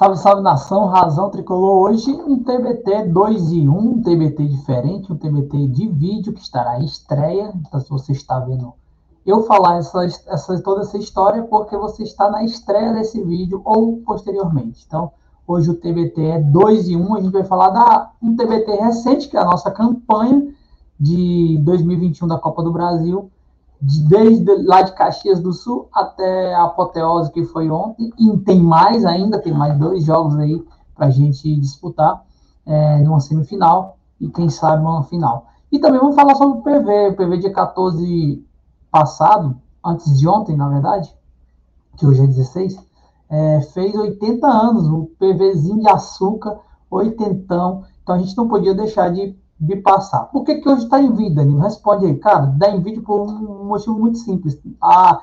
Salve, salve nação, razão tricolor. Hoje um TBT 2 e 1, um TBT diferente, um TBT de vídeo que estará em estreia. Então, se você está vendo eu falar essa, essa, toda essa história, porque você está na estreia desse vídeo ou posteriormente. Então, hoje o TBT é 2 e 1. Um, a gente vai falar da um TBT recente, que é a nossa campanha de 2021 da Copa do Brasil desde lá de Caxias do Sul até a apoteose que foi ontem, e tem mais ainda, tem mais dois jogos aí para a gente disputar é, numa semifinal e quem sabe uma final. E também vamos falar sobre o PV, o PV dia 14 passado, antes de ontem, na verdade, que hoje é 16, é, fez 80 anos, um PVzinho de açúcar, oitentão, então a gente não podia deixar de de passar. Por que, que hoje está em vida, Danilo? Responde aí, cara. Dá em vídeo por um motivo muito simples. A,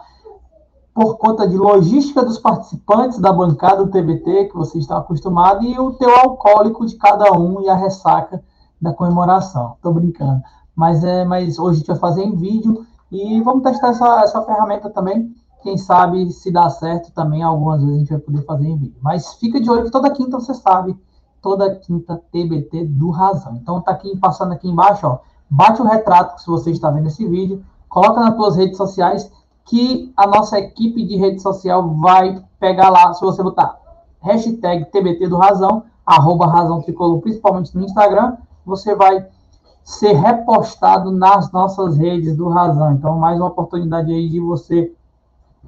por conta de logística dos participantes da bancada do TBT, que você está acostumado, e o teu alcoólico de cada um e a ressaca da comemoração. Estou brincando. Mas, é, mas hoje a gente vai fazer em vídeo e vamos testar essa, essa ferramenta também. Quem sabe se dá certo também, algumas vezes a gente vai poder fazer em vídeo. Mas fica de olho que toda quinta você sabe toda quinta TBT do Razão. Então tá aqui passando aqui embaixo, ó, bate o retrato se você está vendo esse vídeo, coloca nas suas redes sociais que a nossa equipe de rede social vai pegar lá, se você botar hashtag TBT do Razão, arroba Razão Tricolor, principalmente no Instagram, você vai ser repostado nas nossas redes do Razão. Então, mais uma oportunidade aí de você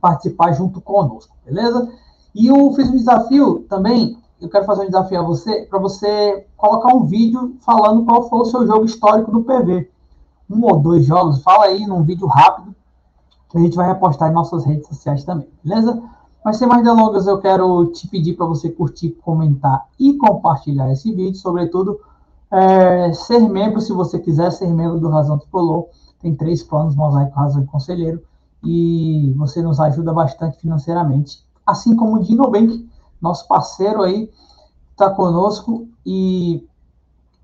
participar junto conosco, beleza? E eu fiz um desafio também eu quero fazer um desafio a você, para você colocar um vídeo falando qual foi o seu jogo histórico do PV. Um ou dois jogos, fala aí num vídeo rápido, que a gente vai repostar em nossas redes sociais também, beleza? Mas sem mais delongas, eu quero te pedir para você curtir, comentar e compartilhar esse vídeo, sobretudo é, ser membro, se você quiser ser membro do Razão Tricolor, tem três planos, Mosaico, Razão e Conselheiro, e você nos ajuda bastante financeiramente, assim como o Dinobank, nosso parceiro aí está conosco e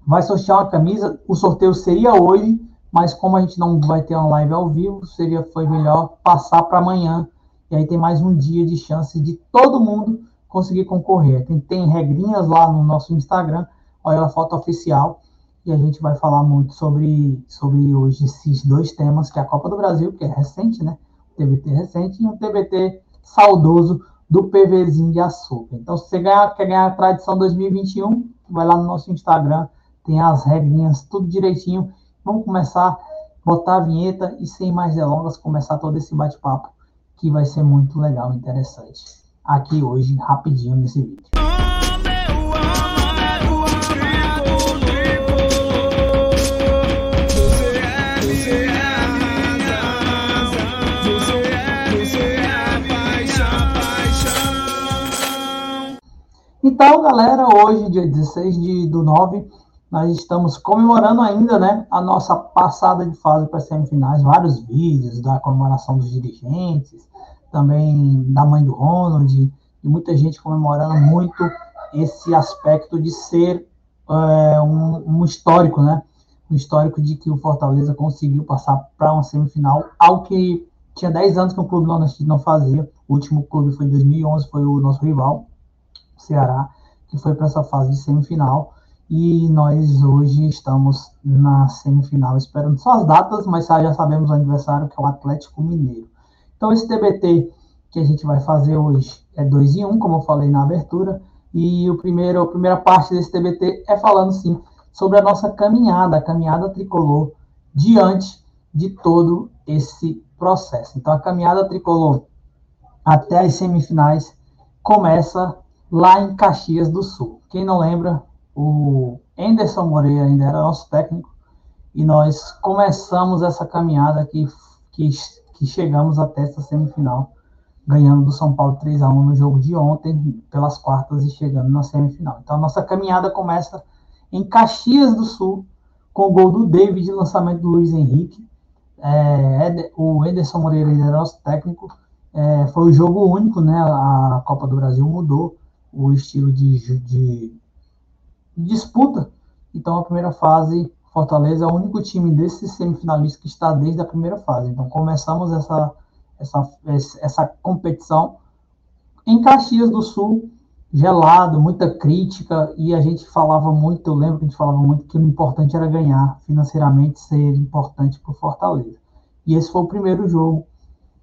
vai sortear uma camisa. O sorteio seria hoje, mas como a gente não vai ter uma live ao vivo, seria foi melhor passar para amanhã. E aí tem mais um dia de chance de todo mundo conseguir concorrer. Tem, tem regrinhas lá no nosso Instagram, olha a foto oficial. E a gente vai falar muito sobre, sobre hoje esses dois temas, que é a Copa do Brasil, que é recente, né? TBT recente, e um TBT saudoso do PVzinho de açúcar. Então, se você ganhar, quer ganhar a tradição 2021, vai lá no nosso Instagram, tem as regrinhas, tudo direitinho. Vamos começar botar a vinheta e, sem mais delongas, começar todo esse bate-papo, que vai ser muito legal, interessante. Aqui hoje, rapidinho nesse vídeo. Então, galera, hoje, dia 16 de, do 9, nós estamos comemorando ainda, né, a nossa passada de fase para semifinais, vários vídeos da comemoração dos dirigentes, também da mãe do Ronald, e muita gente comemorando muito esse aspecto de ser é, um, um, histórico, né, um histórico de que o Fortaleza conseguiu passar para uma semifinal, algo que tinha 10 anos que o clube não, não fazia, o último clube foi em 2011, foi o nosso rival, Ceará, que foi para essa fase de semifinal. E nós hoje estamos na semifinal, esperando só as datas, mas já sabemos o aniversário, que é o Atlético Mineiro. Então, esse TBT que a gente vai fazer hoje é 2 em 1, um, como eu falei na abertura. E o primeiro, a primeira parte desse TBT é falando, sim, sobre a nossa caminhada, a caminhada tricolor, diante de todo esse processo. Então, a caminhada tricolor até as semifinais começa lá em Caxias do Sul. Quem não lembra, o Anderson Moreira ainda era nosso técnico e nós começamos essa caminhada que, que, que chegamos até essa semifinal, ganhando do São Paulo 3 a 1 no jogo de ontem, pelas quartas e chegando na semifinal. Então, a nossa caminhada começa em Caxias do Sul, com o gol do David e lançamento do Luiz Henrique. É, o Anderson Moreira ainda era nosso técnico. É, foi o jogo único, né? A Copa do Brasil mudou o estilo de, de, disputa. Então, a primeira fase, Fortaleza é o único time desses semifinalistas que está desde a primeira fase. Então, começamos essa, essa, essa competição em Caxias do Sul, gelado, muita crítica, e a gente falava muito, eu lembro que a gente falava muito que o importante era ganhar, financeiramente ser importante para o Fortaleza. E esse foi o primeiro jogo,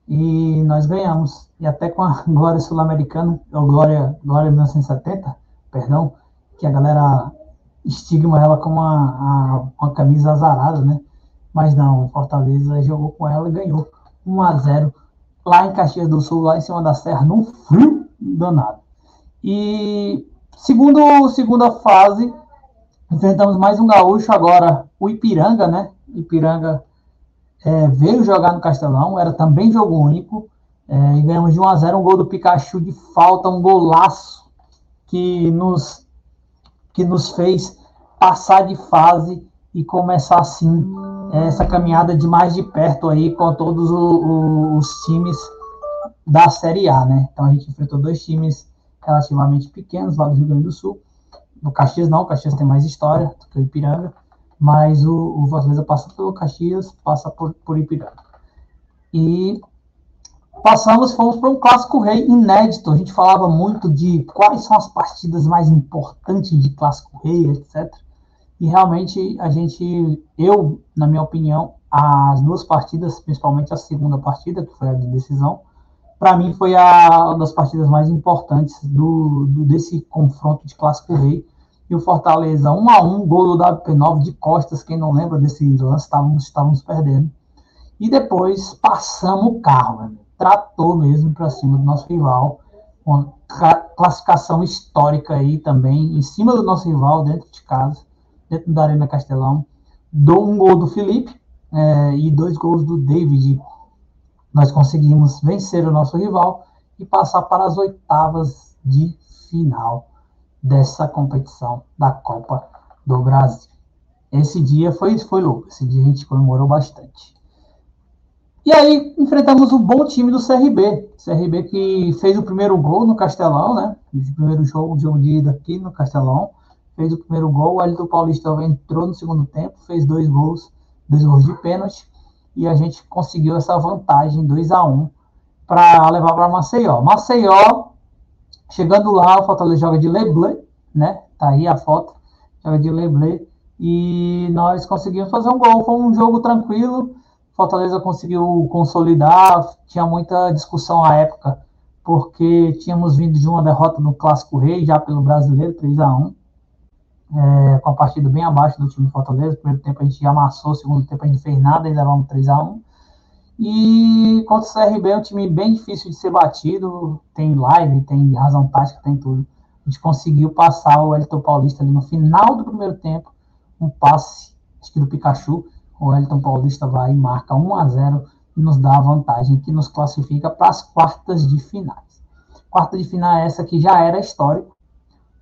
e nós ganhamos. E até com a Glória Sul-Americana, ou Glória, Glória 1970, perdão, que a galera estigma ela como uma, uma camisa azarada, né? Mas não, Fortaleza jogou com ela e ganhou 1 a 0 lá em Caxias do Sul, lá em cima da serra, num frio danado. E segundo, segunda fase, enfrentamos mais um gaúcho agora, o Ipiranga, né? Ipiranga é, veio jogar no Castelão, era também jogo único, é, e ganhamos de 1 a 0 um gol do Pikachu de falta, um golaço que nos, que nos fez passar de fase e começar assim essa caminhada de mais de perto aí com todos o, o, os times da Série A, né? Então a gente enfrentou dois times relativamente pequenos lá do Rio Grande do Sul. No Caxias não, o Caxias tem mais história do que o Ipiranga, mas o, o Fortaleza passa pelo Caxias, passa por, por Ipiranga. E passamos, fomos para um clássico rei inédito. A gente falava muito de quais são as partidas mais importantes de clássico rei, etc. E realmente a gente, eu, na minha opinião, as duas partidas, principalmente a segunda partida, que foi a de decisão, para mim foi a, uma das partidas mais importantes do, do, desse confronto de clássico rei. E o Fortaleza 1 a 1 gol do WP9 de costas, quem não lembra desse lance, estávamos, estávamos perdendo. E depois passamos o carro, né? tratou mesmo para cima do nosso rival, uma classificação histórica aí também, em cima do nosso rival, dentro de casa, dentro da Arena Castelão. Dou um gol do Felipe é, e dois gols do David nós conseguimos vencer o nosso rival e passar para as oitavas de final dessa competição da Copa do Brasil. Esse dia foi, foi louco, esse dia a gente comemorou bastante. E aí enfrentamos o bom time do CRB, CRB que fez o primeiro gol no Castelão, né? O primeiro jogo, de ida aqui no Castelão, fez o primeiro gol, o Elton Paulista entrou no segundo tempo, fez dois gols, dois gols de pênalti, e a gente conseguiu essa vantagem 2 a 1 para levar para Maceió. Maceió, chegando lá, o Fortaleza joga de Leblé, né? Tá aí a foto, joga de Leblé, e nós conseguimos fazer um gol. Foi um jogo tranquilo, Fortaleza conseguiu consolidar, tinha muita discussão à época, porque tínhamos vindo de uma derrota no Clássico Rei, já pelo Brasileiro, 3 a 1 é, com a partida bem abaixo do time do Fortaleza. primeiro tempo a gente amassou, segundo tempo a gente fez nada e levamos 3 a 1 E contra o CRB é um time bem difícil de ser batido. Tem live, tem razão tática, tem tudo. A gente conseguiu passar o Elton Paulista ali no final do primeiro tempo. Um passe, acho que do Pikachu. O Elton Paulista vai e marca 1 a 0 e nos dá a vantagem que nos classifica para as quartas de finais. Quarta de final é essa que já era histórico,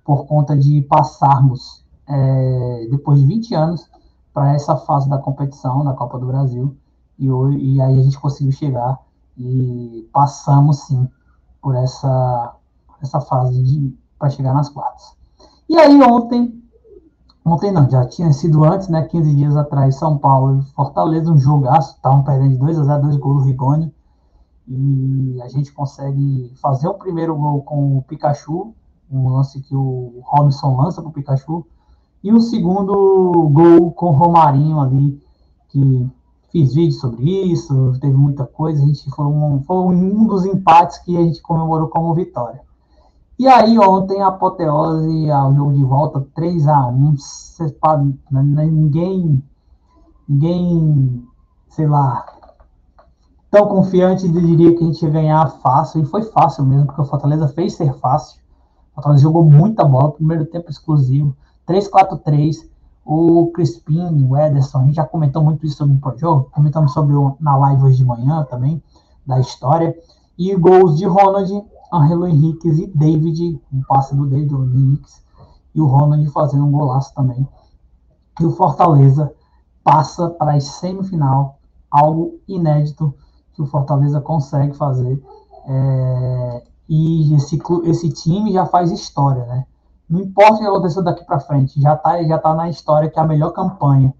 por conta de passarmos é, depois de 20 anos, para essa fase da competição da Copa do Brasil. E, e aí a gente conseguiu chegar e passamos sim por essa, essa fase para chegar nas quartas. E aí ontem, ontem não, já tinha sido antes, né? 15 dias atrás, São Paulo e Fortaleza, um jogaço, estavam perdendo de 2 a 0 dois gols do Rigoni. E a gente consegue fazer o primeiro gol com o Pikachu, um lance que o Robson lança para o Pikachu, e o segundo gol com o Romarinho ali, que fiz vídeo sobre isso, teve muita coisa, a gente foi um, foi um dos empates que a gente comemorou como vitória. E aí ontem a apoteose ao jogo de volta 3 a 1 né, ninguém ninguém, sei lá, tão confiante diria que a gente ia ganhar fácil, e foi fácil mesmo, porque o Fortaleza fez ser fácil. O Fortaleza jogou muita bola, primeiro tempo exclusivo. 3-4-3, o Crispim, o Ederson, a gente já comentou muito isso sobre o jogo, comentamos sobre o, na live hoje de manhã também, da história, e gols de Ronald, Angelo Henriquez e David, um passe do David Henriquez, e o Ronald fazendo um golaço também. E o Fortaleza passa para a semifinal, algo inédito que o Fortaleza consegue fazer. É, e esse, esse time já faz história, né? Não importa o que aconteça daqui para frente, já está já tá na história que a melhor campanha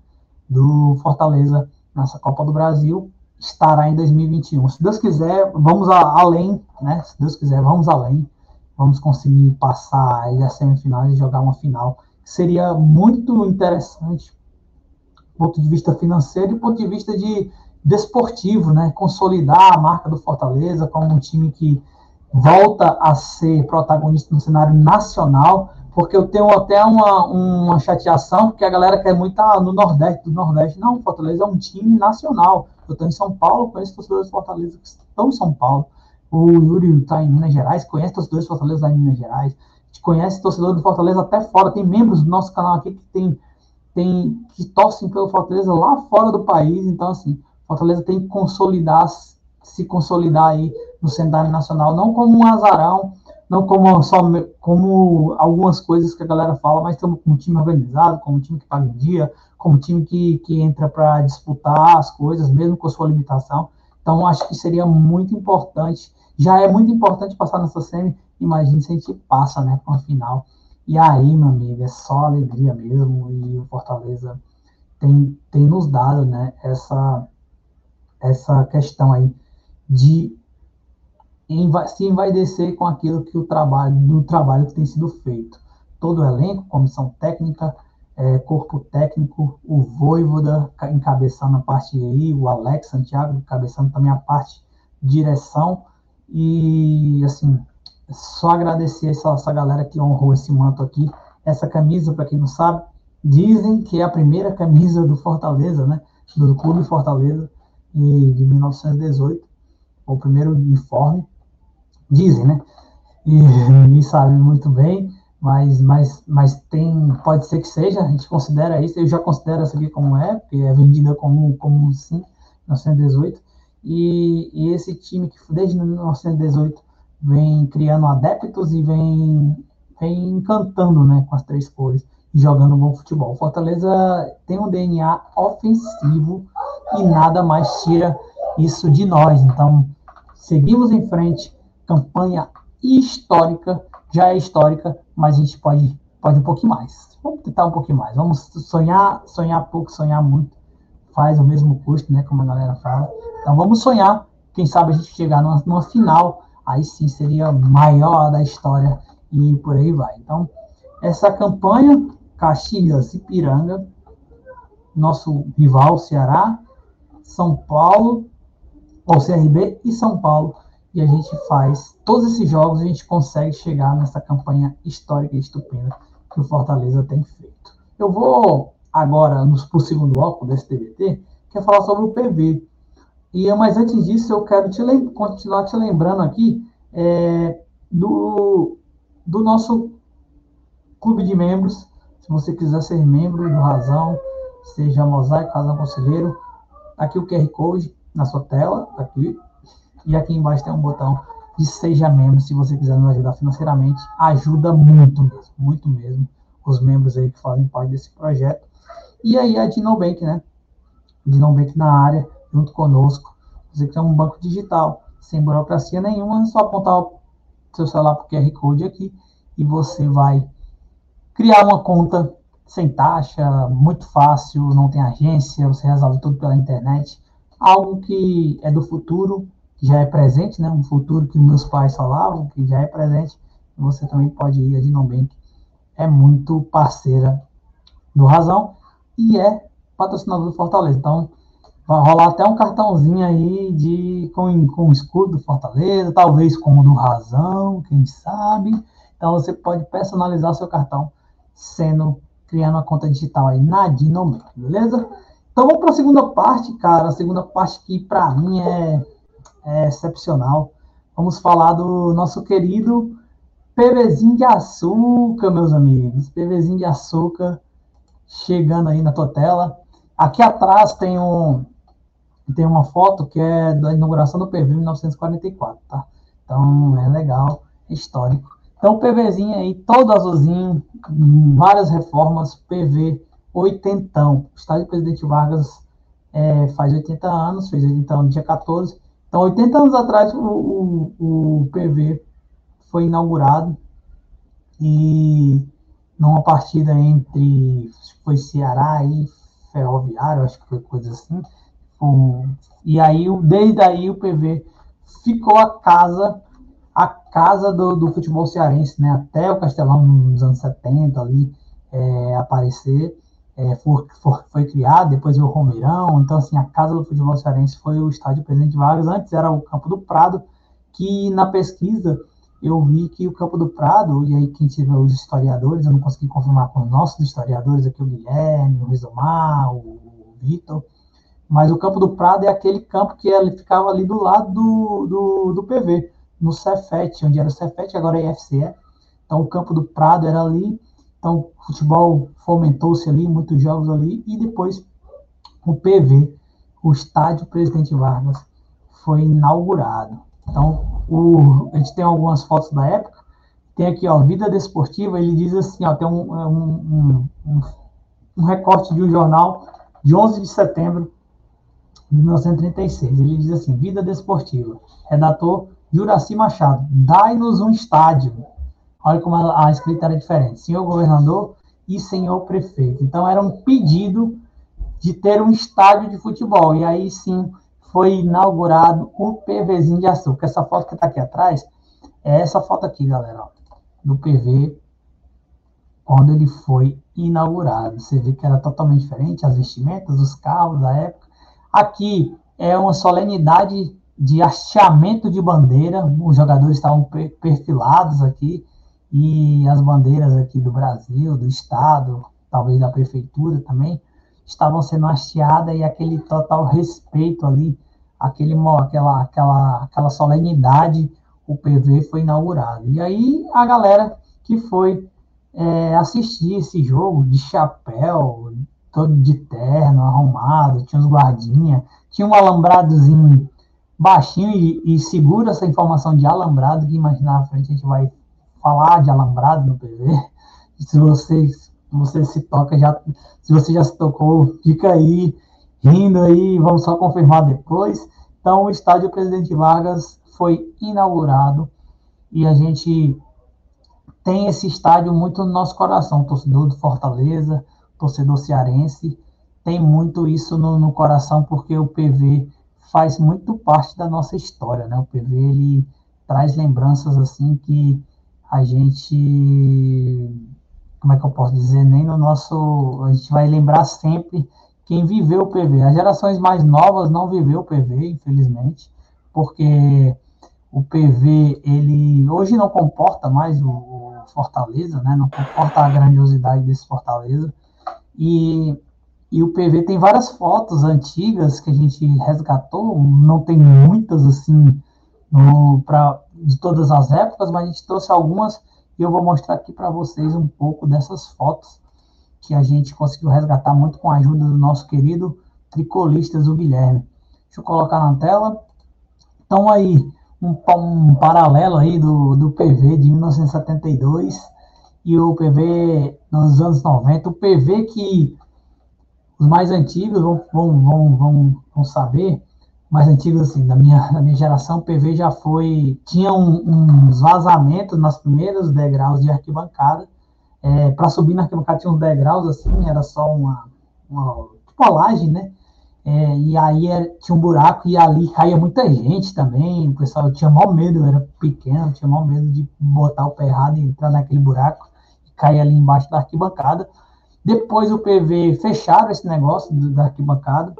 do Fortaleza nessa Copa do Brasil estará em 2021. Se Deus quiser, vamos a, além, né? Se Deus quiser, vamos além. vamos conseguir passar aí as semifinais e jogar uma final. Seria muito interessante do ponto de vista financeiro e do ponto de vista de desportivo, né? Consolidar a marca do Fortaleza como um time que volta a ser protagonista no cenário nacional, porque eu tenho até uma, uma chateação, porque a galera quer muito estar no Nordeste, do Nordeste. Não, Fortaleza é um time nacional. Eu estou em São Paulo, conheço torcedores de Fortaleza que estão em São Paulo. O Yuri está em Minas Gerais, conhece torcedores de Fortaleza lá em Minas Gerais. Conhece torcedores do Fortaleza até fora. Tem membros do nosso canal aqui que tem, tem que torcem pelo Fortaleza lá fora do país. Então, assim, Fortaleza tem que consolidar, se consolidar aí no cenário nacional, não como um azarão, não como só como algumas coisas que a galera fala, mas como um time organizado, como um time que paga em dia, como um time que, que entra para disputar as coisas, mesmo com a sua limitação. Então, acho que seria muito importante já é muito importante passar nessa semi. Imagine se a gente passa, né, para uma final. E aí, meu amigo, é só alegria mesmo. E o Fortaleza tem, tem nos dado, né, essa, essa questão aí de se envaidecer com aquilo que o trabalho, do trabalho que tem sido feito. Todo o elenco, comissão técnica, é, corpo técnico, o Voivoda encabeçando a parte aí, o Alex Santiago encabeçando também a parte direção, e, assim, só agradecer essa, essa galera que honrou esse manto aqui. Essa camisa, para quem não sabe, dizem que é a primeira camisa do Fortaleza, né? Do Clube Fortaleza, de 1918. O primeiro uniforme. Dizem, né? E ninguém sabe muito bem, mas, mas, mas tem, pode ser que seja, a gente considera isso, eu já considero essa aqui como é, porque é vendida como, como sim, 1918. E, e esse time que desde 1918 vem criando adeptos e vem, vem encantando né, com as três cores e jogando bom futebol. Fortaleza tem um DNA ofensivo e nada mais tira isso de nós. Então, seguimos em frente. Campanha histórica, já é histórica, mas a gente pode, pode um pouquinho mais. Vamos tentar um pouquinho mais. Vamos sonhar, sonhar pouco, sonhar muito. Faz o mesmo custo, né? Como a galera fala. Então vamos sonhar, quem sabe a gente chegar numa, numa final, aí sim seria maior da história e por aí vai. Então, essa campanha, Caxias e Piranga, nosso rival Ceará, São Paulo, ou CRB e São Paulo, e a gente faz todos esses jogos, a gente consegue chegar nessa campanha histórica e estupenda que o Fortaleza tem feito. Eu vou agora para o segundo bloco desse TBT, que é falar sobre o PV. E, mas antes disso, eu quero te continuar te lembrando aqui é, do, do nosso clube de membros. Se você quiser ser membro do Razão, seja Mosaico, Razão Conselheiro, aqui o QR Code na sua tela, aqui. E aqui embaixo tem um botão de Seja Membro, se você quiser nos ajudar financeiramente. Ajuda muito mesmo, muito mesmo, os membros aí que fazem parte desse projeto. E aí a Dinobank, né? Dinobank na área, junto conosco. Você quer um banco digital, sem burocracia nenhuma, é só apontar o seu celular para o QR Code aqui e você vai criar uma conta sem taxa, muito fácil, não tem agência, você resolve tudo pela internet. Algo que é do futuro, que já é presente, né? Um futuro que meus pais falavam, que já é presente. Você também pode ir, a Dinobank é muito parceira do Razão e é patrocinador do Fortaleza. Então, Vai rolar até um cartãozinho aí de, com, com o escudo do Fortaleza, talvez com o do Razão, quem sabe. Então você pode personalizar seu cartão sendo criando uma conta digital aí na Dinobank, beleza? Então vamos para a segunda parte, cara. A segunda parte que para mim é, é excepcional. Vamos falar do nosso querido PVzinho de açúcar, meus amigos. PVzinho de açúcar chegando aí na tua tela. Aqui atrás tem um, tem uma foto que é da inauguração do PV em 1944, tá? Então é legal, é histórico. Então, PVzinho aí, todo azulzinho, várias reformas, PV oitentão. O estádio Presidente Vargas é, faz 80 anos, fez 80 anos no dia 14. Então, 80 anos atrás, o, o, o PV foi inaugurado e numa partida entre, foi Ceará e Ferroviário, acho que foi coisa assim, e aí, desde aí, o PV ficou a casa, a casa do, do futebol cearense, né? Até o Castelão nos anos 70 ali é, aparecer, é, foi, criado, depois veio o Romeirão, então assim, a casa do futebol cearense foi o estádio Presidente Vargas, antes era o Campo do Prado, que na pesquisa eu vi que o Campo do Prado, e aí quem tiver os historiadores, eu não consegui confirmar com os nossos historiadores aqui, o Guilherme, o Rizomar, o Vitor, mas o Campo do Prado é aquele campo que ele ficava ali do lado do, do, do PV, no Cefet, onde era o Cefet, agora é IFCE. Então o Campo do Prado era ali, então futebol fomentou-se ali, muitos jogos ali, e depois o PV, o Estádio Presidente Vargas, foi inaugurado. Então, o, a gente tem algumas fotos da época. Tem aqui, ó, Vida Desportiva, ele diz assim, ó, tem um, um, um, um recorte de um jornal de 11 de setembro de 1936. Ele diz assim: Vida Desportiva. Redator Juraci Machado. Dai-nos um estádio. Olha como a, a escrita era diferente. Senhor governador e senhor prefeito. Então era um pedido de ter um estádio de futebol. E aí sim foi inaugurado o PVzinho de açúcar. Essa foto que está aqui atrás é essa foto aqui, galera, ó, do PV quando ele foi inaugurado. Você vê que era totalmente diferente, as vestimentas, os carros da época. Aqui é uma solenidade de hasteamento de bandeira, os jogadores estavam perfilados aqui, e as bandeiras aqui do Brasil, do Estado, talvez da Prefeitura também, estavam sendo hasteadas e aquele total respeito ali, aquele, aquela, aquela, aquela solenidade, o PV foi inaugurado. E aí a galera que foi é, assistir esse jogo de chapéu, todo de terno, arrumado, tinha uns guardinha, tinha um alambradozinho baixinho e, e segura essa informação de alambrado, que imaginar na frente a gente vai falar de alambrado no PV. Se você, se toca, já, se você já se tocou, fica aí, rindo aí, vamos só confirmar depois. Então, o estádio Presidente Vargas foi inaugurado e a gente tem esse estádio muito no nosso coração, torcedor do Fortaleza, torcedor cearense, tem muito isso no, no, coração, porque o PV faz muito parte da nossa história, né? O PV, ele traz lembranças, assim, que a gente, como é que eu posso dizer, nem no nosso, a gente vai lembrar sempre quem viveu o PV. As gerações mais novas não viveu o PV, infelizmente, porque o PV, ele hoje não comporta mais o, Fortaleza, né? Não comporta a grandiosidade desse Fortaleza, e, e o PV tem várias fotos antigas que a gente resgatou, não tem muitas assim pra, de todas as épocas, mas a gente trouxe algumas e eu vou mostrar aqui para vocês um pouco dessas fotos que a gente conseguiu resgatar muito com a ajuda do nosso querido tricolistas, o Guilherme. Deixa eu colocar na tela. Então aí, um, um paralelo aí do, do PV de 1972 e o PV nos anos 90, o PV que os mais antigos vão, vão, vão, vão, vão saber, mais antigos assim, da minha, da minha geração, PV já foi, tinha um, uns vazamentos nos primeiros degraus de arquibancada, é, para subir na arquibancada tinha uns degraus assim, era só uma, uma tipo uma laje, né? É, e aí era, tinha um buraco e ali caía muita gente também. O pessoal tinha maior medo, era pequeno, tinha maior medo de botar o pé errado e entrar naquele buraco cair ali embaixo da arquibancada. Depois o PV fecharam esse negócio da arquibancada,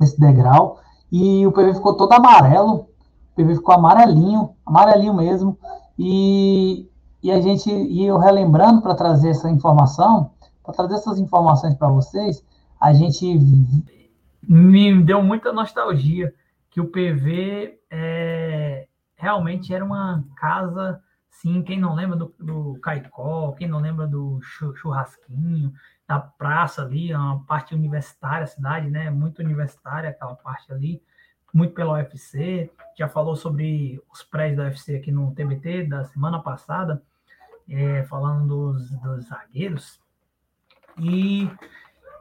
esse degrau, e o PV ficou todo amarelo. O PV ficou amarelinho, amarelinho mesmo. E, e a gente, e eu relembrando para trazer essa informação, para trazer essas informações para vocês, a gente me deu muita nostalgia que o PV é, realmente era uma casa Sim, quem não lembra do, do Caicó, quem não lembra do churrasquinho, da praça ali, é uma parte universitária, a cidade, né? Muito universitária aquela parte ali, muito pela UFC. Já falou sobre os prédios da UFC aqui no TBT da semana passada, é, falando dos, dos zagueiros. E,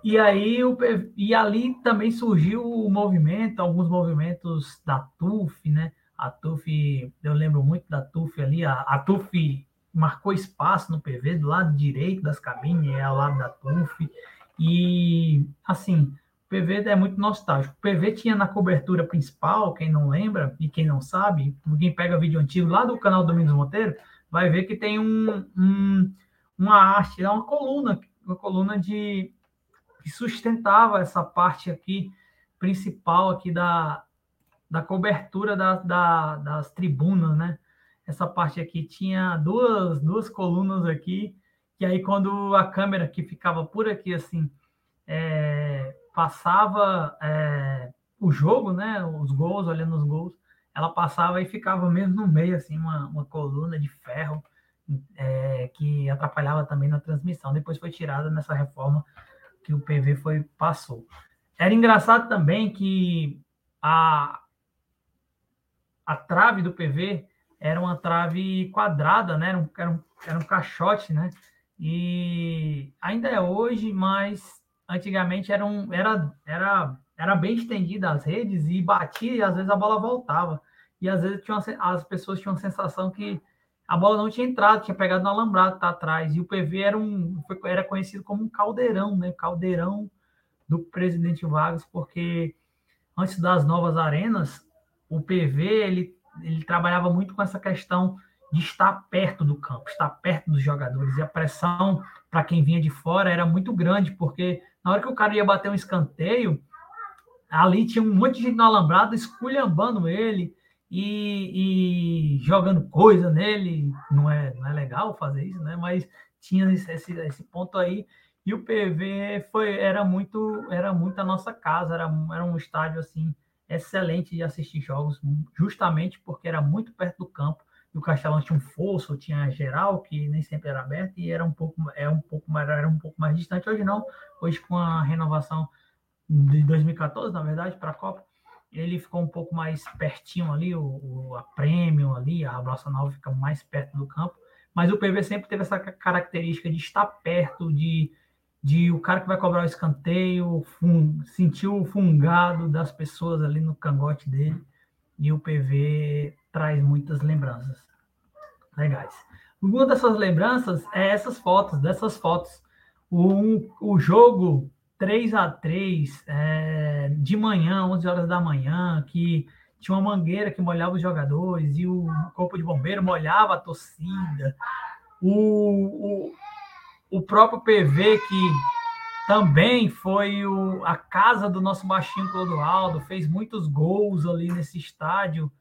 e aí o, e ali também surgiu o movimento, alguns movimentos da TUF, né? A TUF, eu lembro muito da TUF ali, a, a TUF marcou espaço no PV do lado direito das cabines, é ao lado da TUF. E, assim, PV é muito nostálgico. O PV tinha na cobertura principal, quem não lembra e quem não sabe, quem pega vídeo antigo lá do canal Domingos Monteiro, vai ver que tem um, um uma arte, é uma coluna, uma coluna de que sustentava essa parte aqui principal aqui da, da cobertura da, da, das tribunas, né? Essa parte aqui tinha duas, duas colunas aqui, que aí quando a câmera que ficava por aqui assim é, passava é, o jogo, né? Os gols, olhando os gols, ela passava e ficava mesmo no meio, assim, uma, uma coluna de ferro é, que atrapalhava também na transmissão. Depois foi tirada nessa reforma que o PV foi passou. Era engraçado também que a, a trave do PV era uma trave quadrada, né? Era um, era um, era um caixote, né? E ainda é hoje, mas antigamente era, um, era, era, era bem estendida as redes e batia e às vezes a bola voltava. E às vezes tinha uma, as pessoas tinham a sensação que a bola não tinha entrado, tinha pegado no alambrado tá atrás. E o PV era, um, era conhecido como um caldeirão, né? Caldeirão do presidente Vargas, porque antes das novas arenas, o PV ele, ele trabalhava muito com essa questão de estar perto do campo, estar perto dos jogadores. E a pressão para quem vinha de fora era muito grande, porque na hora que o cara ia bater um escanteio, ali tinha um monte de gente no alambrado esculhambando ele, e, e, jogando coisa nele. Não é, não é legal fazer isso, né? Mas tinha esse, esse ponto aí. E o PV foi, era muito era muito a nossa casa, era, era um estádio assim excelente de assistir jogos, justamente porque era muito perto do campo. E o Castelão tinha um fosso, tinha geral que nem sempre era aberto e era um pouco é um pouco mais era um pouco mais distante. Hoje não, hoje com a renovação de 2014, na verdade, para a Copa, ele ficou um pouco mais pertinho ali, o, a Premium ali, a Abraça Nova fica mais perto do campo, mas o PV sempre teve essa característica de estar perto, de, de o cara que vai cobrar o escanteio, fun, sentir o fungado das pessoas ali no cangote dele, e o PV traz muitas lembranças legais. Uma dessas lembranças é essas fotos, dessas fotos. O, o jogo 3 a 3 é, de manhã, 11 horas da manhã, que tinha uma mangueira que molhava os jogadores e o corpo de bombeiro molhava a torcida. O, o, o próprio PV, que também foi o, a casa do nosso baixinho Clodoaldo, fez muitos gols ali nesse estádio.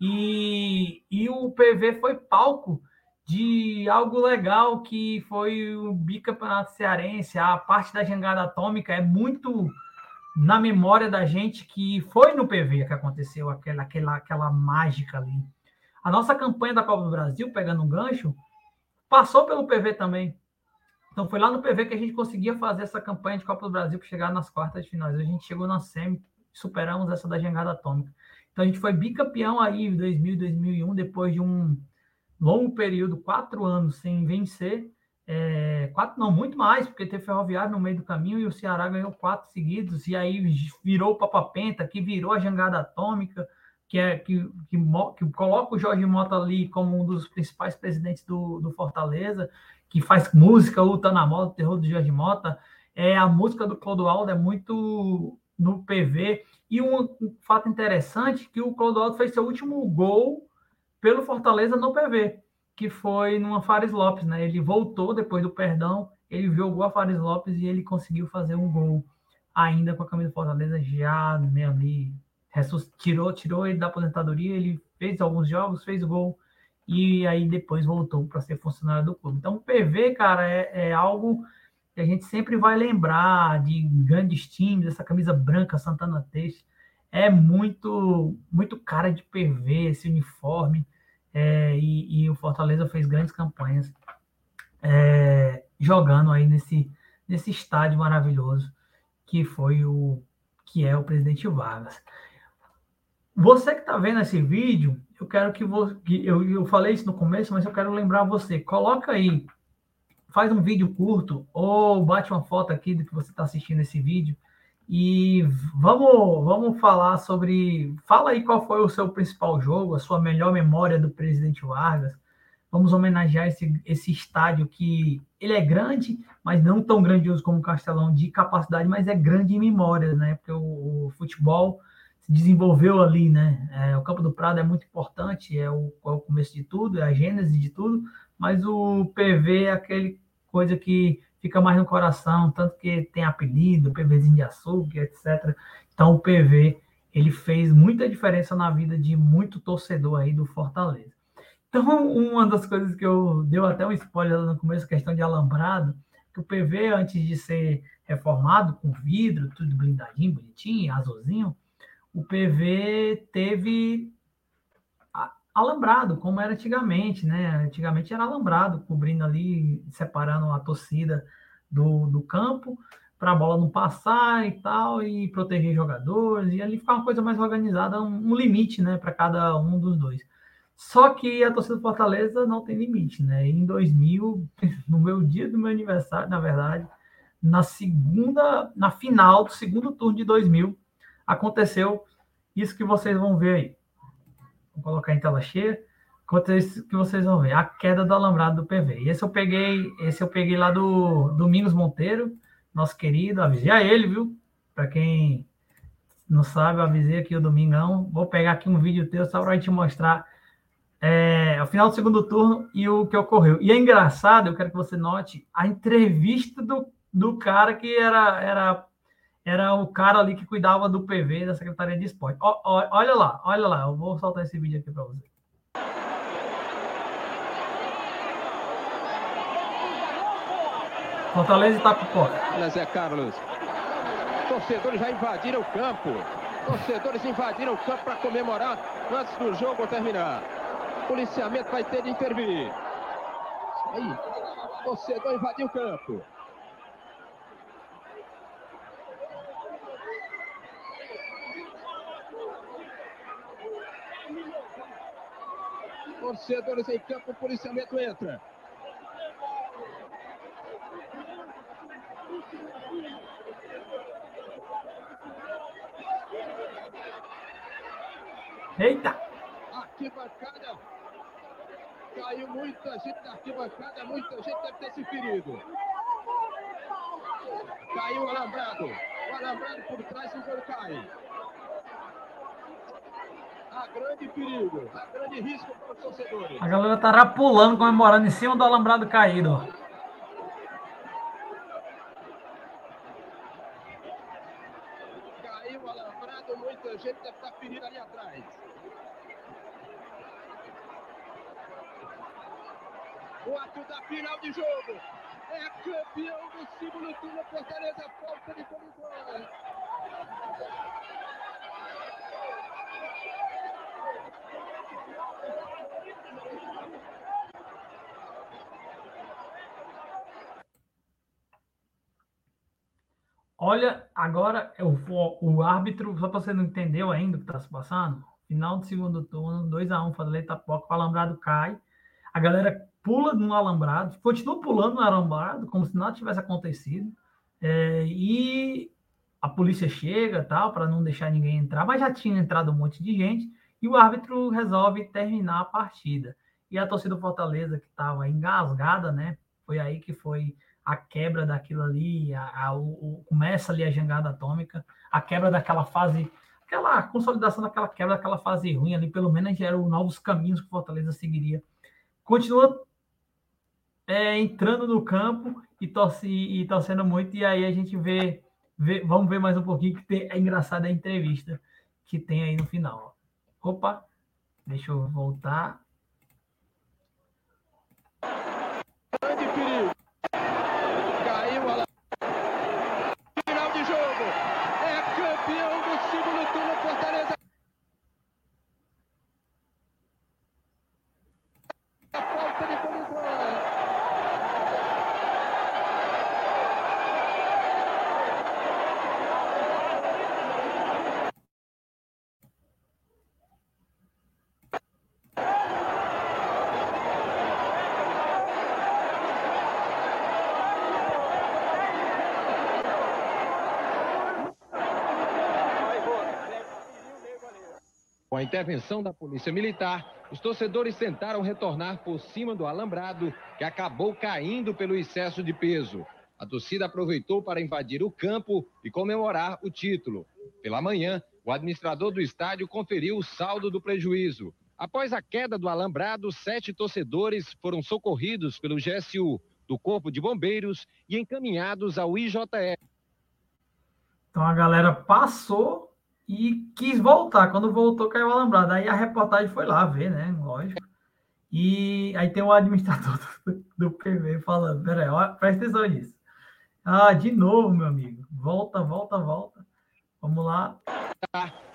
E, e o PV foi palco de algo legal que foi o bicampeonato cearense, a parte da jangada atômica é muito na memória da gente que foi no PV que aconteceu aquela, aquela, aquela mágica ali. A nossa campanha da Copa do Brasil, pegando um gancho, passou pelo PV também. Então foi lá no PV que a gente conseguia fazer essa campanha de Copa do Brasil para chegar nas quartas de finais. A gente chegou na SEMI, superamos essa da jangada atômica. Então a gente foi bicampeão aí em 2000, 2001, depois de um longo período, quatro anos sem vencer, é, quatro não, muito mais, porque teve Ferroviário no meio do caminho e o Ceará ganhou quatro seguidos, e aí virou o Papapenta, que virou a jangada atômica, que, é, que, que, que, coloca o Jorge Mota ali como um dos principais presidentes do, do Fortaleza, que faz música, o Tá na Moda, o terror do Jorge Mota, é, a música do Clodoaldo é muito no PV, e um, fato interessante, que o Clodoaldo fez seu último gol pelo Fortaleza no PV, que foi numa Fares Lopes, né? Ele voltou depois do perdão, ele gol a Fares Lopes e ele conseguiu fazer um gol ainda com a camisa do Fortaleza já meio ali, tirou, tirou ele da aposentadoria, ele fez alguns jogos, fez gol e aí depois voltou para ser funcionário do clube. Então o PV, cara, é, é algo que a gente sempre vai lembrar de grandes times, essa camisa branca Santana Teixeira, é muito muito cara de PV esse uniforme é, e, e, o Fortaleza fez grandes campanhas é, jogando aí nesse, nesse estádio maravilhoso que foi o que é o Presidente Vargas. Você que está vendo esse vídeo, eu quero que você, eu, eu falei isso no começo, mas eu quero lembrar você, coloca aí, faz um vídeo curto ou bate uma foto aqui do que você está assistindo esse vídeo e vamos, vamos falar sobre. Fala aí qual foi o seu principal jogo, a sua melhor memória do presidente Vargas. vamos homenagear esse, esse estádio que ele é grande, mas não tão grandioso como o Castelão de capacidade, mas é grande em memória, né? Porque o, o futebol se desenvolveu ali, né? É, o Campo do Prado é muito importante, é o, é o começo de tudo, é a gênese de tudo, mas o PV é aquele coisa que fica mais no coração, tanto que tem apelido, PVzinho de açúcar, etc. Então o PV ele fez muita diferença na vida de muito torcedor aí do Fortaleza. Então, uma das coisas que eu deu até um spoiler no começo, questão de alambrado, que o PV, antes de ser reformado, com vidro, tudo blindadinho, bonitinho, azulzinho, o PV teve alambrado, como era antigamente, né? Antigamente era alambrado, cobrindo ali, separando a torcida do, do campo, para a bola não passar e tal, e proteger jogadores, e ali ficar uma coisa mais organizada, um, um limite, né, para cada um dos dois. Só que a torcida do Fortaleza não tem limite, né? Em 2000, no meu dia do meu aniversário, na verdade, na segunda, na final do segundo turno de 2000, aconteceu isso que vocês vão ver aí. Vou colocar em tela cheia. Aconteceu isso que vocês vão ver, a queda do alambrado do PV. Esse eu peguei, esse eu peguei lá do Domingos Monteiro, nosso querido, avisei a ele, viu? Para quem não sabe, avisei aqui o Domingão. Vou pegar aqui um vídeo teu só para gente mostrar é, o final do segundo turno e o que ocorreu. E é engraçado, eu quero que você note a entrevista do, do cara que era, era era o cara ali que cuidava do PV da Secretaria de Esporte. Olha lá, olha lá, eu vou soltar esse vídeo aqui para você. Fortaleza e Tapipó. Olha Zé Carlos. Torcedores já invadiram o campo. Torcedores invadiram o campo para comemorar antes do jogo terminar. O policiamento vai ter de intervir. Aí. Torcedor invadiu o campo. Torcedores em campo, o policiamento entra. Eita! Arquibancada. Caiu muita gente da arquibancada, muita gente deve ter se ferido. Caiu o alambrado. O alambrado por trás, o gol cai grande perigo, grande risco para os torcedores. A galera estará pulando, comemorando em cima do alambrado caído. Caiu o alambrado, muita gente deve estar ferida ali atrás. O ato da final de jogo. É campeão do segundo turno, Fortaleza, falta de comigo. Olha, agora eu vou, o árbitro, só para você não entendeu ainda o que está se passando, final do segundo turno, 2x1, um, Fortaleza Itapoca, o alambrado cai, a galera pula no alambrado, continua pulando no alambrado, como se nada tivesse acontecido, é, e a polícia chega, tal, para não deixar ninguém entrar, mas já tinha entrado um monte de gente, e o árbitro resolve terminar a partida. E a torcida do Fortaleza, que estava engasgada, né, foi aí que foi a quebra daquilo ali, a, a, o, começa ali a jangada atômica, a quebra daquela fase, aquela consolidação daquela quebra daquela fase ruim ali, pelo menos eram novos caminhos que Fortaleza seguiria. Continua é, entrando no campo e, torce, e torcendo muito, e aí a gente vê, vê vamos ver mais um pouquinho, que tem, é engraçada a entrevista que tem aí no final. Opa, deixa eu voltar. Com a intervenção da Polícia Militar, Os torcedores tentaram retornar por cima do alambrado, que acabou caindo pelo excesso de peso. A torcida aproveitou para invadir o campo e comemorar o título. Pela manhã, o administrador do estádio conferiu o saldo do prejuízo. Após a queda do alambrado, sete torcedores foram socorridos pelo GSU do Corpo de Bombeiros e encaminhados ao IJF. Então a galera passou e quis voltar. Quando voltou, caiu o alambrado. Aí a reportagem foi lá ver, né? Lógico. E aí tem o administrador do, do PV falando: peraí, presta atenção nisso. Ah, de novo, meu amigo. Volta, volta, volta. Vamos lá.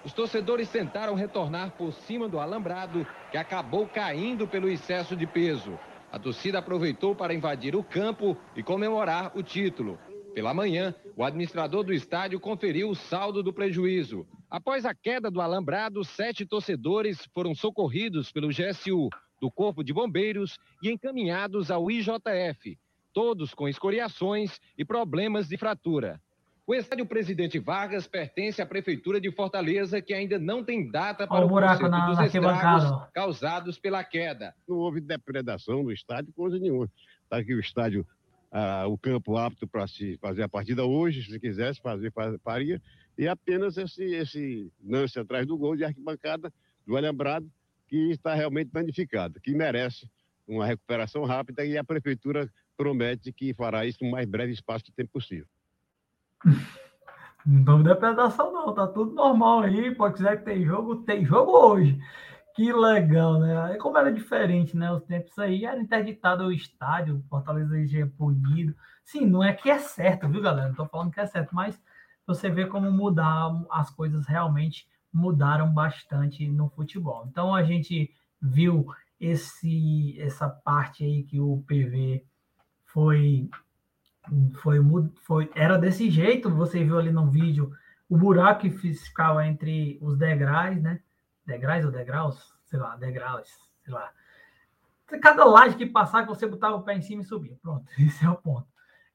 Os torcedores tentaram retornar por cima do alambrado, que acabou caindo pelo excesso de peso. A torcida aproveitou para invadir o campo e comemorar o título. Pela manhã, o administrador do estádio conferiu o saldo do prejuízo. Após a queda do alambrado, sete torcedores foram socorridos pelo GSU do Corpo de Bombeiros e encaminhados ao IJF, todos com escoriações e problemas de fratura. O estádio Presidente Vargas pertence à Prefeitura de Fortaleza, que ainda não tem data para o, o conserto na, dos na estragos causados pela queda. Não houve depredação no estádio, coisa nenhuma. Está aqui o estádio, ah, o campo apto para se fazer a partida hoje, se quisesse fazer, faria. E apenas esse, esse lance atrás do gol de arquibancada do Alambrado, que está realmente danificado, que merece uma recuperação rápida e a Prefeitura promete que fará isso no mais breve espaço de tempo possível. Não estamos depredação, não. Tá tudo normal aí. Pode dizer que tem jogo, tem jogo hoje. Que legal, né? Aí como era diferente, né? Os tempos aí era interditado o estádio, Fortaleza é punido. Sim, não é que é certo, viu, galera? Não tô falando que é certo, mas você vê como mudar as coisas realmente mudaram bastante no futebol. Então a gente viu esse essa parte aí que o PV foi foi, foi, era desse jeito, você viu ali no vídeo o buraco ficava entre os degraus, né? Degraus ou degraus? Sei lá, degraus, sei lá. Cada laje que passava, você botava o pé em cima e subia. Pronto, esse é o ponto.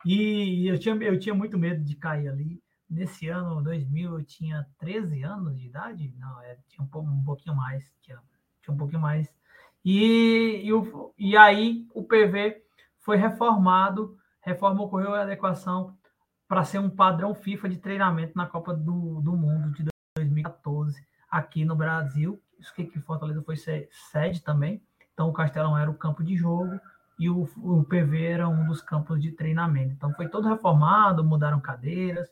E eu tinha, eu tinha muito medo de cair ali. Nesse ano, 2000, eu tinha 13 anos de idade. Não, é, tinha um, um pouquinho mais. Tinha, tinha um pouquinho mais. E, e, o, e aí o PV foi reformado reforma ocorreu a adequação para ser um padrão FIFA de treinamento na Copa do, do Mundo de 2014 aqui no Brasil. Isso que, que Fortaleza foi sede também. Então o Castelão era o campo de jogo e o, o PV era um dos campos de treinamento. Então foi todo reformado, mudaram cadeiras.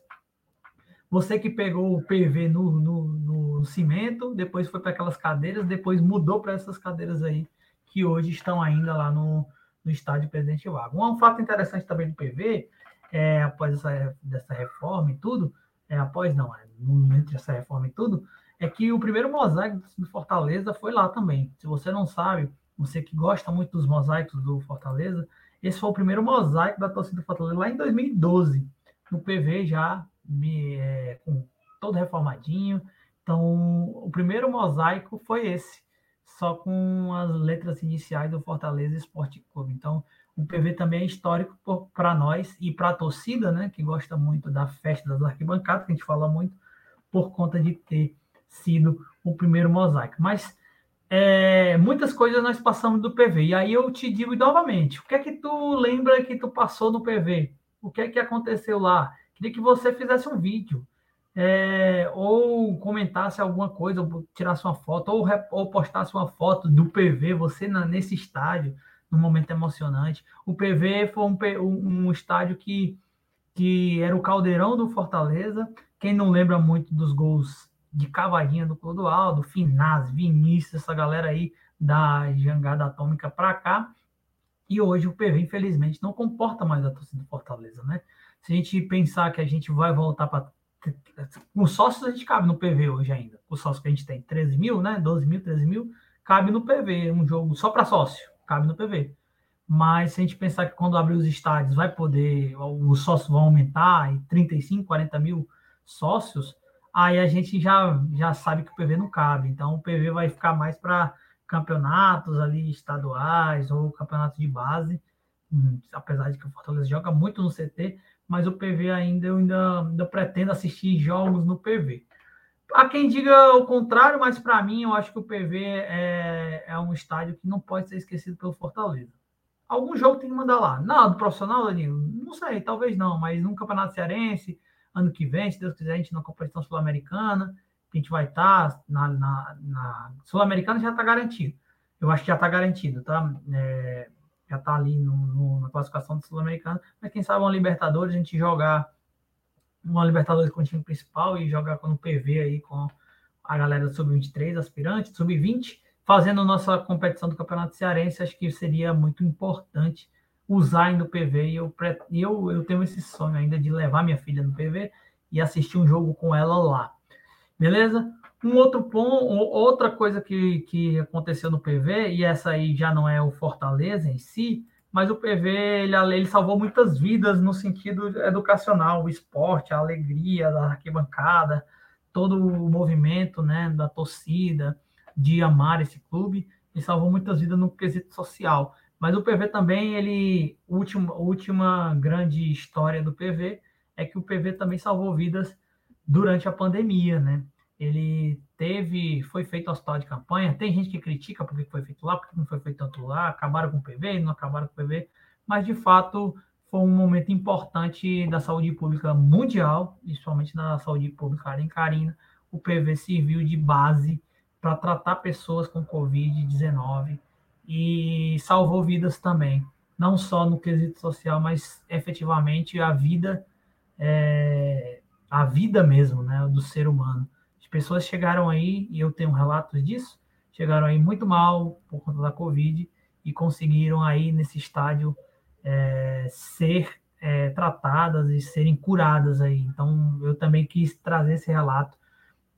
Você que pegou o PV no, no, no cimento, depois foi para aquelas cadeiras, depois mudou para essas cadeiras aí, que hoje estão ainda lá no, no estádio Presidente Vargas. Um fato interessante também do PV, é, após essa dessa reforma e tudo, é, após não, é, entre essa reforma e tudo, é que o primeiro mosaico do Fortaleza foi lá também. Se você não sabe, você que gosta muito dos mosaicos do Fortaleza, esse foi o primeiro mosaico da torcida do Fortaleza lá em 2012, no PV já é, com todo reformadinho. Então, o primeiro mosaico foi esse só com as letras iniciais do Fortaleza Esporte Clube. Então, o PV também é histórico para nós e para a torcida, né, que gosta muito da festa das arquibancadas, que a gente fala muito, por conta de ter sido o primeiro mosaico. Mas é, muitas coisas nós passamos do PV. E aí eu te digo novamente, o que é que tu lembra que tu passou no PV? O que é que aconteceu lá? Queria que você fizesse um vídeo é, ou comentasse alguma coisa, ou tirasse uma foto, ou, ou postasse uma foto do PV, você na, nesse estádio, num momento emocionante. O PV foi um, um, estádio que, que era o caldeirão do Fortaleza. Quem não lembra muito dos gols de cavadinha do Clodoaldo, Finaz, Vinícius, essa galera aí da jangada atômica para cá. E hoje o PV, infelizmente, não comporta mais a torcida do Fortaleza, né? Se a gente pensar que a gente vai voltar para com sócios a gente cabe no PV hoje ainda. O sócio que a gente tem, 13 mil, né? 12 mil, 13 mil, cabe no PV. Um jogo só para sócio, cabe no PV. Mas se a gente pensar que quando abrir os estádios vai poder, os sócios vão aumentar, e 35, 40 mil sócios, aí a gente já, já sabe que o PV não cabe. Então o PV vai ficar mais para campeonatos ali estaduais ou campeonatos de base. Hum, apesar de que o Fortaleza joga muito no CT, mas o PV ainda eu ainda, ainda pretendo assistir jogos no PV. Há quem diga o contrário, mas para mim eu acho que o PV é, é, um estádio que não pode ser esquecido pelo Fortaleza. Algum jogo tem que mandar lá. Não, do profissional, Danilo? Não sei, talvez não, mas no Campeonato Cearense, ano que vem, se Deus quiser, a gente na competição sul-americana, a gente vai estar tá na, na, na sul-americana já está garantido. Eu acho que já está garantido, tá? É, já está ali no, no, na classificação do sul-americano. Mas quem sabe uma Libertadores, a gente jogar uma Libertadores com o time principal e jogar com o PV aí com a galera do Sub-23, aspirante, Sub-20, fazendo nossa competição do Campeonato Cearense, acho que seria muito importante usar ainda o PV e eu, eu, eu tenho esse sonho ainda de levar minha filha no PV e assistir um jogo com ela lá. Beleza? Um outro ponto, outra coisa que, que aconteceu no PV, e essa aí já não é o Fortaleza em si, mas o PV ele, ele salvou muitas vidas no sentido educacional, o esporte, a alegria da arquibancada, todo o movimento né, da torcida, de amar esse clube, e salvou muitas vidas no quesito social. Mas o PV também, ele, última, última grande história do PV é que o PV também salvou vidas durante a pandemia, né? ele teve, foi feito hospital de campanha. Tem gente que critica porque foi feito lá, porque não foi feito tanto lá, acabaram com o PV, não acabaram com o PV, mas de fato foi um momento importante da saúde pública mundial, principalmente da saúde pública em Carina. O PV serviu de base para tratar pessoas com Covid-19 e salvou vidas também, não só no quesito social, mas efetivamente a vida, é, a vida mesmo, né, do ser humano pessoas chegaram aí, e eu tenho relatos disso, chegaram aí muito mal por conta da Covid e conseguiram aí nesse estádio é, ser é, tratadas e serem curadas aí. Então, eu também quis trazer esse relato,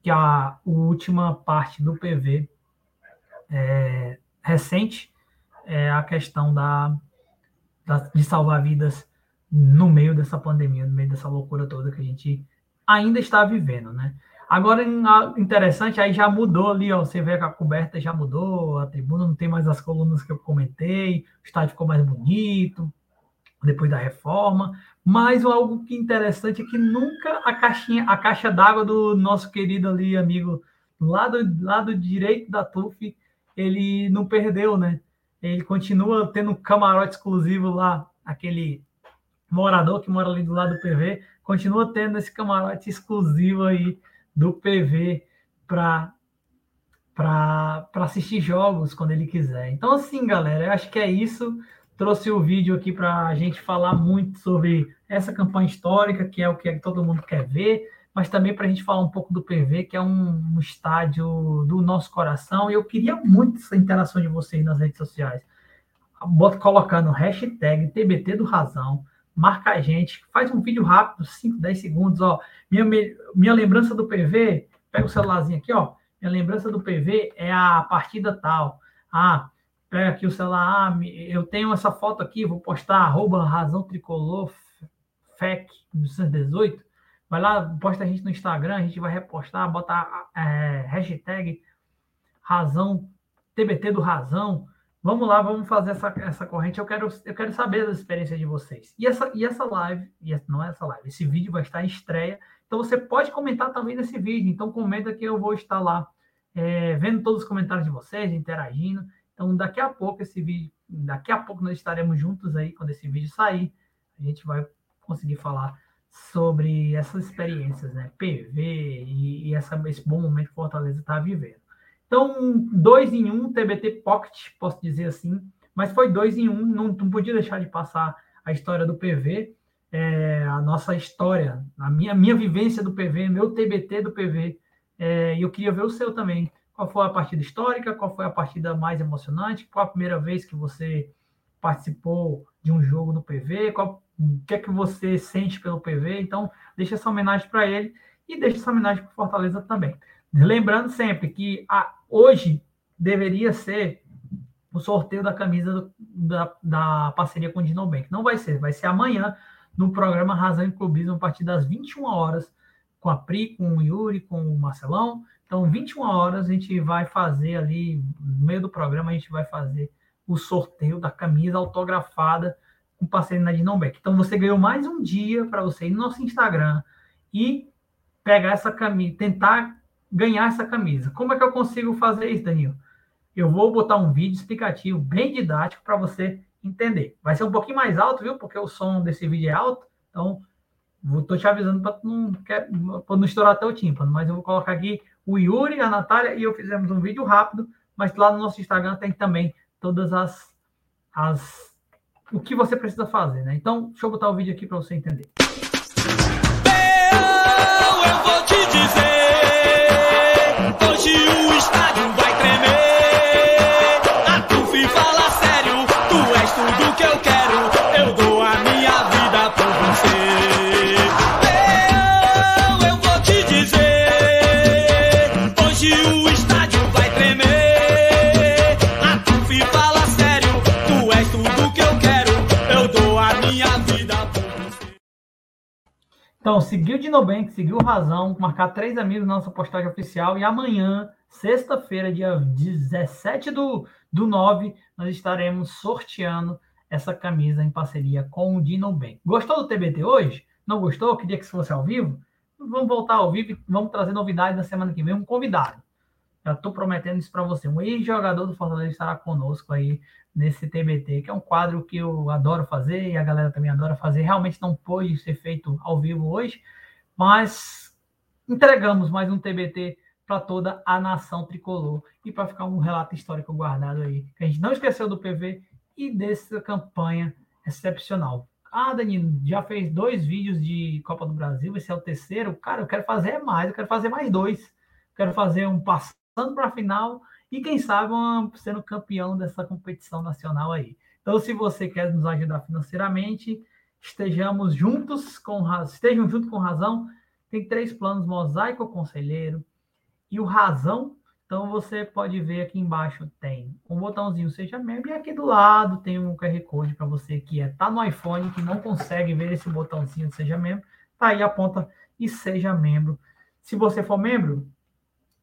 que a, a última parte do PV é, recente é a questão da, da, de salvar vidas no meio dessa pandemia, no meio dessa loucura toda que a gente ainda está vivendo, né? Agora, interessante, aí já mudou ali, ó, você vê que a coberta já mudou, a tribuna não tem mais as colunas que eu comentei, o estádio ficou mais bonito, depois da reforma, mas algo que interessante é que nunca a caixinha, a caixa d'água do nosso querido ali, amigo, lado, lado direito da TUF, ele não perdeu, né? Ele continua tendo um camarote exclusivo lá, aquele morador que mora ali do lado do PV, continua tendo esse camarote exclusivo aí do PV para para assistir jogos quando ele quiser. Então, assim, galera, eu acho que é isso. Trouxe o vídeo aqui para a gente falar muito sobre essa campanha histórica, que é o que todo mundo quer ver, mas também para a gente falar um pouco do PV, que é um, um, estádio do nosso coração. E eu queria muito essa interação de vocês nas redes sociais. Bota colocando hashtag TBT do Razão marca a gente, faz um vídeo rápido, 5, 10 segundos, ó. Minha, minha lembrança do PV, pega o celularzinho aqui, ó. Minha lembrança do PV é a partida tal. Ah, pega aqui o celular, ah, eu tenho essa foto aqui, vou postar, arroba razão tricolor, FEC 1918. Vai lá, posta a gente no Instagram, a gente vai repostar, botar é, hashtag razão, TBT do razão, Vamos lá, vamos fazer essa, essa corrente. Eu quero, eu quero saber das experiências de vocês. E essa, e essa live, e essa, não é essa live, esse vídeo vai estar em estreia. Então você pode comentar também nesse vídeo. Então comenta que eu vou estar lá é, vendo todos os comentários de vocês, interagindo. Então daqui a pouco esse vídeo, daqui a pouco nós estaremos juntos aí quando esse vídeo sair. A gente vai conseguir falar sobre essas experiências, né? PV e, e essa, esse bom momento que Fortaleza está vivendo. Então, dois em um, TBT Pocket, posso dizer assim, mas foi dois em um, não, não podia deixar de passar a história do PV, é, a nossa história, a minha, minha vivência do PV, meu TBT do PV, é, e eu queria ver o seu também. Qual foi a partida histórica? Qual foi a partida mais emocionante? Qual a primeira vez que você participou de um jogo no PV? Qual, o que é que você sente pelo PV? Então, deixa essa homenagem para ele e deixa essa homenagem para Fortaleza também. Lembrando sempre que a, hoje deveria ser o sorteio da camisa do, da, da parceria com o Dinobank. Não vai ser, vai ser amanhã no programa Razão e Clubismo, a partir das 21 horas, com a Pri, com o Yuri, com o Marcelão. Então, 21 horas a gente vai fazer ali, no meio do programa, a gente vai fazer o sorteio da camisa autografada com parceria na Dinobank. Então, você ganhou mais um dia para você ir no nosso Instagram e pegar essa camisa, tentar ganhar essa camisa. Como é que eu consigo fazer isso, Danilo? Eu vou botar um vídeo explicativo bem didático para você entender. Vai ser um pouquinho mais alto, viu? Porque o som desse vídeo é alto. Então, estou te avisando para não, não estourar até o tímpano. Mas eu vou colocar aqui o Yuri, a Natália e eu fizemos um vídeo rápido. Mas lá no nosso Instagram tem também todas as, as o que você precisa fazer, né? Então, deixa eu botar o vídeo aqui para você entender. Então, seguiu o Dinobank, seguiu o Razão, marcar três amigos na nossa postagem oficial. E amanhã, sexta-feira, dia 17 do, do 9, nós estaremos sorteando essa camisa em parceria com o Dinobank. Gostou do TBT hoje? Não gostou? Queria que fosse ao vivo? Vamos voltar ao vivo e vamos trazer novidades na semana que vem. Um convidado. Já estou prometendo isso para você. Um ex-jogador do Fortaleza estará conosco aí nesse TBT, que é um quadro que eu adoro fazer e a galera também adora fazer. Realmente não pôde ser feito ao vivo hoje, mas entregamos mais um TBT para toda a nação tricolor e para ficar um relato histórico guardado aí, que a gente não esqueceu do PV e dessa campanha excepcional. Ah, Danilo, já fez dois vídeos de Copa do Brasil, esse é o terceiro. Cara, eu quero fazer mais, eu quero fazer mais dois. quero fazer um passando para a final e quem sabe sendo campeão dessa competição nacional aí. Então, se você quer nos ajudar financeiramente, estejamos juntos com estejam junto com razão. Tem três planos: mosaico conselheiro e o razão. Então você pode ver aqui embaixo tem um botãozinho seja membro e aqui do lado tem um QR Code para você que é tá no iPhone que não consegue ver esse botãozinho seja membro, tá aí aponta e seja membro. Se você for membro,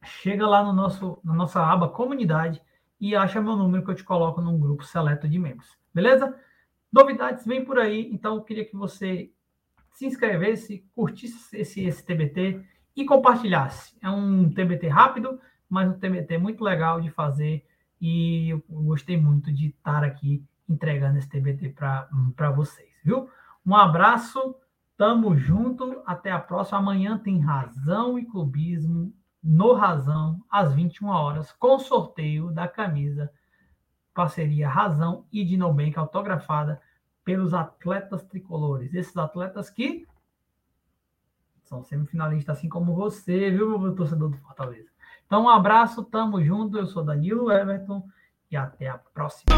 chega lá no nosso, na nossa aba comunidade e acha meu número que eu te coloco num grupo seleto de membros. Beleza? Novidades vem por aí, então eu queria que você se inscrevesse, curtisse esse, esse TBT e compartilhasse. É um TBT rápido, mas um TBT muito legal de fazer e eu gostei muito de estar aqui entregando esse TBT para vocês, viu? Um abraço, tamo junto, até a próxima. Amanhã tem razão e clubismo no Razão, às 21 horas, com sorteio da camisa parceria Razão e Dinobank autografada pelos atletas tricolores. Esses atletas que são semifinalistas, assim como você, viu, meu torcedor do Fortaleza. Então, um abraço, tamo junto. Eu sou Danilo Everton e até a próxima.